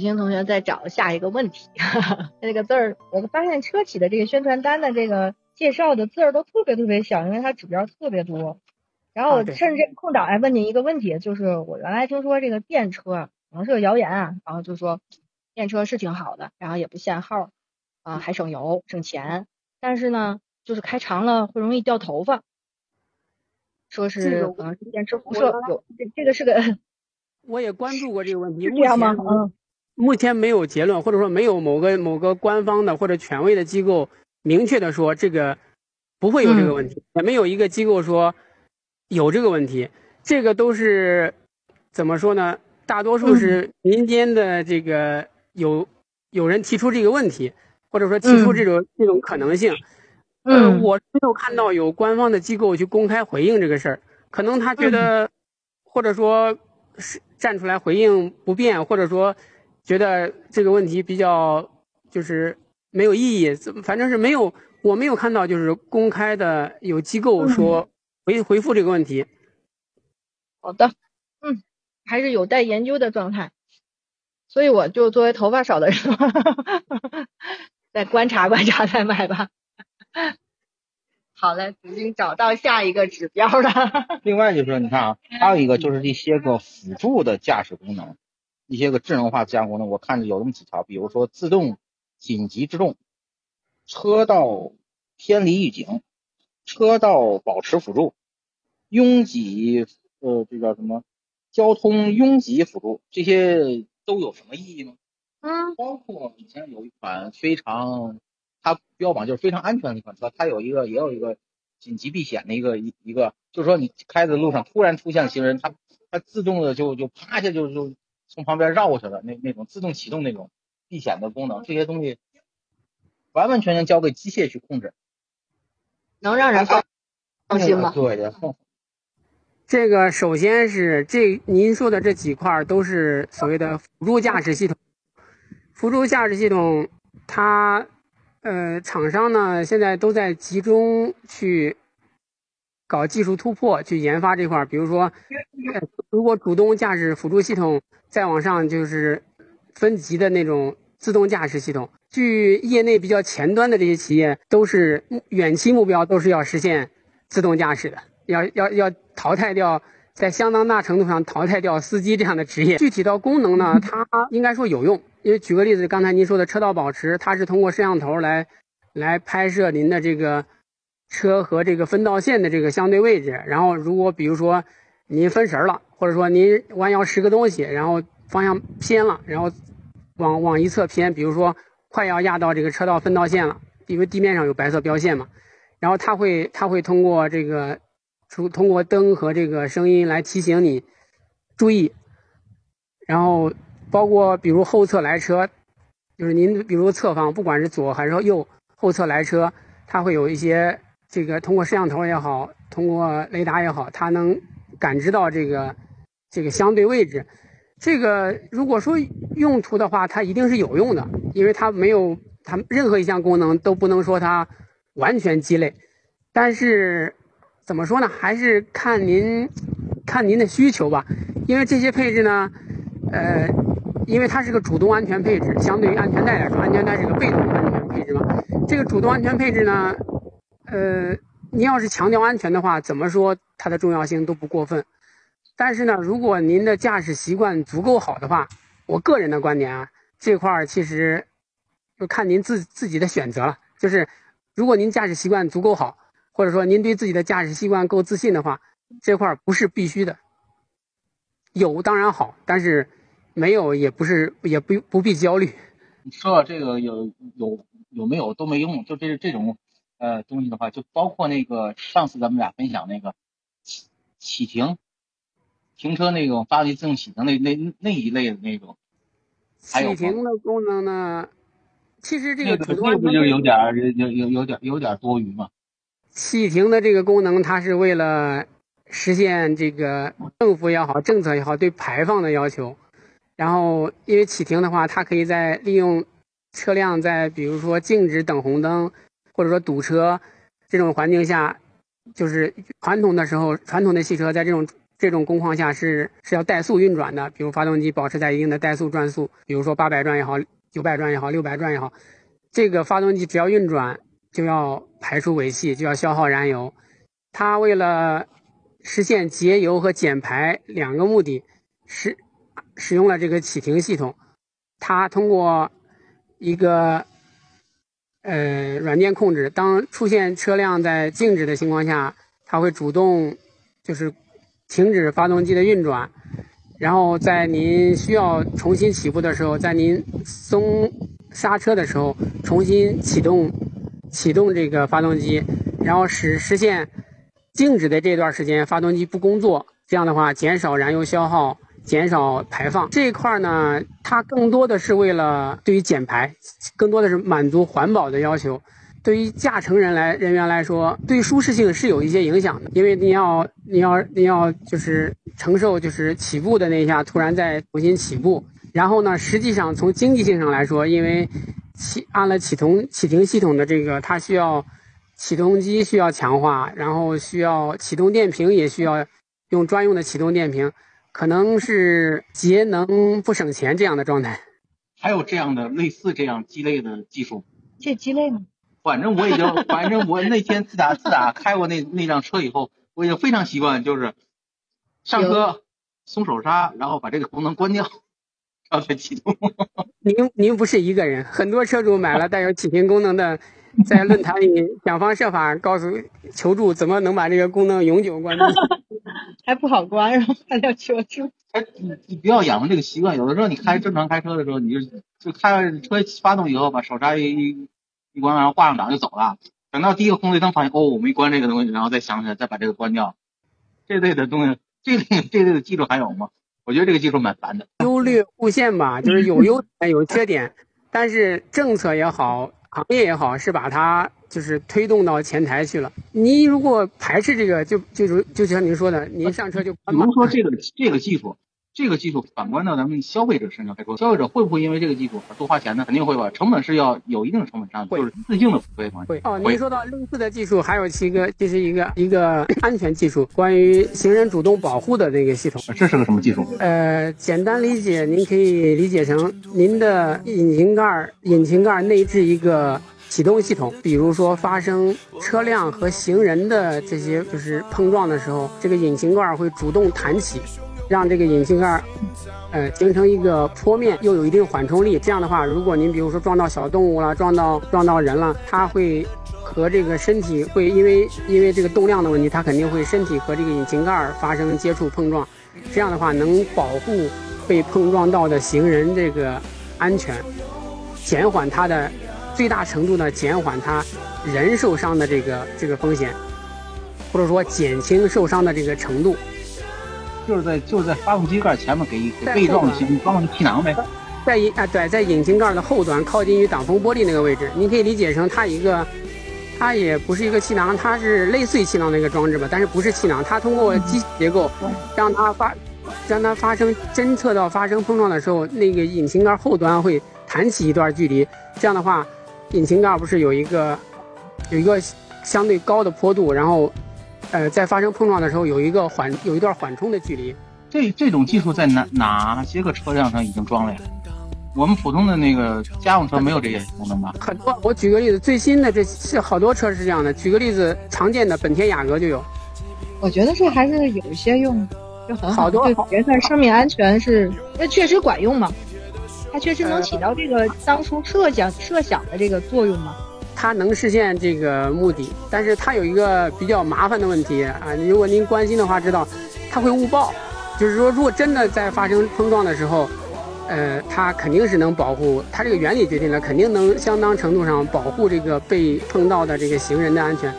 子星同学在找下一个问题，那个字儿，我发现车企的这个宣传单的这个介绍的字儿都特别特别小，因为它指标特别多。然后我趁这个空档来问您一个问题，就是我原来听说这个电车可能是个谣言啊，然后就说电车是挺好的，然后也不限号啊，还省油省钱，但是呢，就是开长了会容易掉头发，说是可能是电池辐射有这这个是个，我也关注过这个问题，是这样吗？嗯。目前没有结论，或者说没有某个某个官方的或者权威的机构明确的说这个不会有这个问题，也没有一个机构说有这个问题。这个都是怎么说呢？大多数是民间的这个有有人提出这个问题，或者说提出这种这种可能性。嗯，我没有看到有官方的机构去公开回应这个事儿，可能他觉得或者说是站出来回应不便，或者说。觉得这个问题比较就是没有意义，反正是没有，我没有看到就是公开的有机构说回回复这个问题。好的，嗯，还是有待研究的状态，所以我就作为头发少的人，再观察观察再买吧。好嘞，已经找到下一个指标了。另外就是你看啊，还有一个就是一些个辅助的驾驶功能。一些个智能化驾驶功能，我看着有那么几条，比如说自动紧急制动、车道偏离预警、车道保持辅助、拥挤呃这叫什么交通拥挤辅助，这些都有什么意义呢？嗯，包括以前有一款非常它标榜就是非常安全的一款车，它有一个也有一个紧急避险的一个一一个，就是说你开在路上突然出现行人，它它自动的就就啪一下就就。从旁边绕过去了，那那种自动启动那种避险的功能，这些东西完完全全交给机械去控制，能让人放放心吗？对，这个首先是这您说的这几块都是所谓的辅助驾驶系统，辅助驾驶系统它呃厂商呢现在都在集中去。搞技术突破去研发这块儿，比如说，如果主动驾驶辅助系统再往上就是分级的那种自动驾驶系统，据业内比较前端的这些企业都是远期目标都是要实现自动驾驶的，要要要淘汰掉在相当大程度上淘汰掉司机这样的职业。具体到功能呢，它应该说有用，因为举个例子，刚才您说的车道保持，它是通过摄像头来来拍摄您的这个。车和这个分道线的这个相对位置，然后如果比如说您分神了，或者说您弯腰拾个东西，然后方向偏了，然后往往一侧偏，比如说快要压到这个车道分道线了，因为地面上有白色标线嘛，然后它会它会通过这个出通过灯和这个声音来提醒你注意，然后包括比如后侧来车，就是您比如侧方不管是左还是右后侧来车，它会有一些。这个通过摄像头也好，通过雷达也好，它能感知到这个这个相对位置。这个如果说用途的话，它一定是有用的，因为它没有它任何一项功能都不能说它完全鸡肋。但是怎么说呢？还是看您看您的需求吧。因为这些配置呢，呃，因为它是个主动安全配置，相对于安全带来说，安全带是个被动安全配置嘛。这个主动安全配置呢？呃，您要是强调安全的话，怎么说它的重要性都不过分。但是呢，如果您的驾驶习惯足够好的话，我个人的观点啊，这块儿其实就看您自自己的选择了。就是如果您驾驶习惯足够好，或者说您对自己的驾驶习惯够自信的话，这块儿不是必须的。有当然好，但是没有也不是也不不必焦虑。你说这个有有有没有都没用，就这这种。呃，东西的话，就包括那个上次咱们俩分享那个启启停停车那种发动机自动启停那那那一类的那种。启停的功能呢？其实这个主动不就有点有有有点有点多余嘛？启停的这个功能，它是为了实现这个政府也好，政策也好对排放的要求。然后，因为启停的话，它可以在利用车辆在比如说静止等红灯，或者说堵车这种环境下，就是传统的时候，传统的汽车在这种这种工况下是是要怠速运转的，比如发动机保持在一定的怠速转速，比如说八百转也好。九百转也好，六百转也好，这个发动机只要运转，就要排出尾气，就要消耗燃油。它为了实现节油和减排两个目的，使使用了这个启停系统。它通过一个呃软件控制，当出现车辆在静止的情况下，它会主动就是停止发动机的运转。然后在您需要重新起步的时候，在您松刹车的时候，重新启动启动这个发动机，然后使实现静止的这段时间发动机不工作，这样的话减少燃油消耗，减少排放。这一块呢，它更多的是为了对于减排，更多的是满足环保的要求。对于驾乘人来人员来说，对舒适性是有一些影响的，因为你要你要你要就是承受就是起步的那一下突然再重新起步，然后呢，实际上从经济性上来说，因为启按了启动启停系统的这个，它需要启动机需要强化，然后需要启动电瓶也需要用专用的启动电瓶，可能是节能不省钱这样的状态。还有这样的类似这样鸡肋的技术？这鸡肋吗？反正我已经，反正我那天自打自打 开过那那辆车以后，我已经非常习惯，就是上车松手刹，然后把这个功能关掉，然后再启动。您您不是一个人，很多车主买了带有启停功能的，在论坛里想方设法告诉求助怎么能把这个功能永久关闭，还不好关，然后还要求助。哎，你你不要养成这个习惯，有的时候你开正常开车的时候，你就就开车发动以后把手刹一。一关然后，挂上档就走了。等到第一个红绿灯发现哦，我没关这个东西，然后再想起来再把这个关掉。这类的东西，这类这类的技术还有吗？我觉得这个技术蛮烦的。优劣互现吧，就是有优点有缺点，但是政策也好，行业也好，是把它就是推动到前台去了。您如果排斥这个，就就如就像您说的，您上车就比如说这个这个技术。这个技术反观到咱们消费者身上来说，消费者会不会因为这个技术而多花钱呢？肯定会吧，成本是要有一定的成本上的，就是自性的付费嘛。会哦，您说到类似的技术，还有一个，这是一个一个安全技术，关于行人主动保护的那个系统。这是个什么技术？呃，简单理解，您可以理解成您的引擎盖引擎盖内置一个启动系统，比如说发生车辆和行人的这些就是碰撞的时候，这个引擎盖会主动弹起。让这个引擎盖，呃，形成一个坡面，又有一定缓冲力。这样的话，如果您比如说撞到小动物了，撞到撞到人了，它会和这个身体会因为因为这个动量的问题，它肯定会身体和这个引擎盖发生接触碰撞。这样的话，能保护被碰撞到的行人这个安全，减缓它的最大程度的减缓它人受伤的这个这个风险，或者说减轻受伤的这个程度。就是在就是在发动机盖前面给给被撞的行装个气囊呗，在引啊对，在引擎盖的后端靠近于挡风玻璃那个位置，你可以理解成它一个，它也不是一个气囊，它是类似于气囊的一个装置吧，但是不是气囊，它通过机结构让它发让它发生侦测到发生碰撞的时候，那个引擎盖后端会弹起一段距离，这样的话，引擎盖不是有一个有一个相对高的坡度，然后。呃，在发生碰撞的时候，有一个缓，有一段缓冲的距离。这这种技术在哪哪些个车辆上已经装了呀？我们普通的那个家用车没有这些功能吧？很多，我举个例子，最新的这是好多车是这样的。举个例子，常见的本田雅阁就有。我觉得这还是有一些用，就很好多，别看生命安全是，那确实管用嘛？它确实能起到这个当初设想设想的这个作用吗？它能实现这个目的，但是它有一个比较麻烦的问题啊。如果您关心的话，知道它会误报。就是说，如果真的在发生碰撞的时候，呃，它肯定是能保护。它这个原理决定了，肯定能相当程度上保护这个被碰到的这个行人的安全。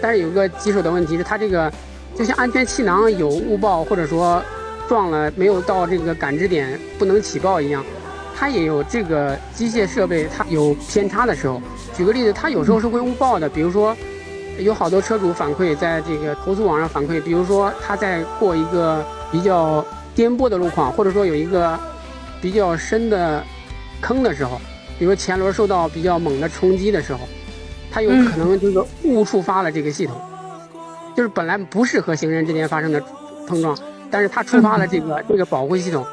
但是有个棘手的问题是，它这个就像安全气囊有误报，或者说撞了没有到这个感知点不能起爆一样，它也有这个机械设备它有偏差的时候。举个例子，它有时候是会误报的，比如说有好多车主反馈在这个投诉网上反馈，比如说他在过一个比较颠簸的路况，或者说有一个比较深的坑的时候，比如前轮受到比较猛的冲击的时候，它有可能就是误触发了这个系统，就是本来不是和行人之间发生的碰撞，但是它触发了这个这个保护系统，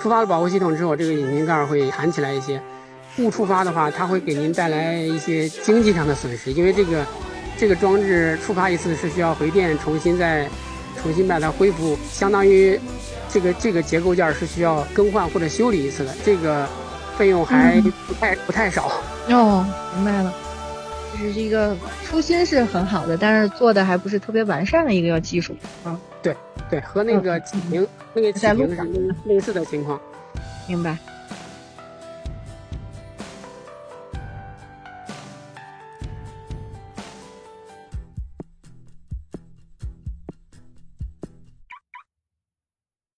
触发了保护系统之后，这个引擎盖会弹起来一些。误触发的话，它会给您带来一些经济上的损失，因为这个这个装置触发一次是需要回电重新再重新把它恢复，相当于这个这个结构件是需要更换或者修理一次的，这个费用还不太不太少。哦，明白了，就是一个初心是很好的，但是做的还不是特别完善的一个技术啊。对对，和那个启明那个启明是类似的情况。明白。